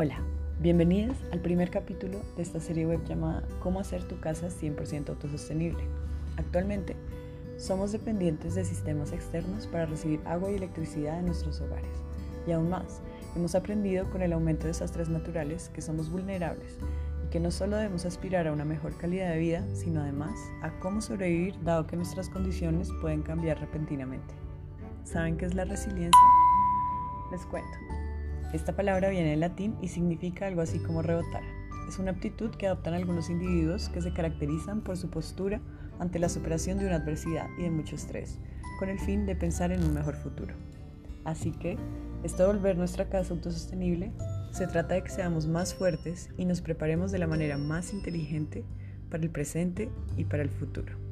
Hola, bienvenidos al primer capítulo de esta serie web llamada Cómo hacer tu casa 100% autosostenible. Actualmente, somos dependientes de sistemas externos para recibir agua y electricidad en nuestros hogares. Y aún más, hemos aprendido con el aumento de desastres naturales que somos vulnerables y que no solo debemos aspirar a una mejor calidad de vida, sino además a cómo sobrevivir dado que nuestras condiciones pueden cambiar repentinamente. ¿Saben qué es la resiliencia? Les cuento. Esta palabra viene del latín y significa algo así como rebotar. Es una aptitud que adoptan algunos individuos que se caracterizan por su postura ante la superación de una adversidad y de mucho estrés, con el fin de pensar en un mejor futuro. Así que, esto de volver nuestra casa autosostenible se trata de que seamos más fuertes y nos preparemos de la manera más inteligente para el presente y para el futuro.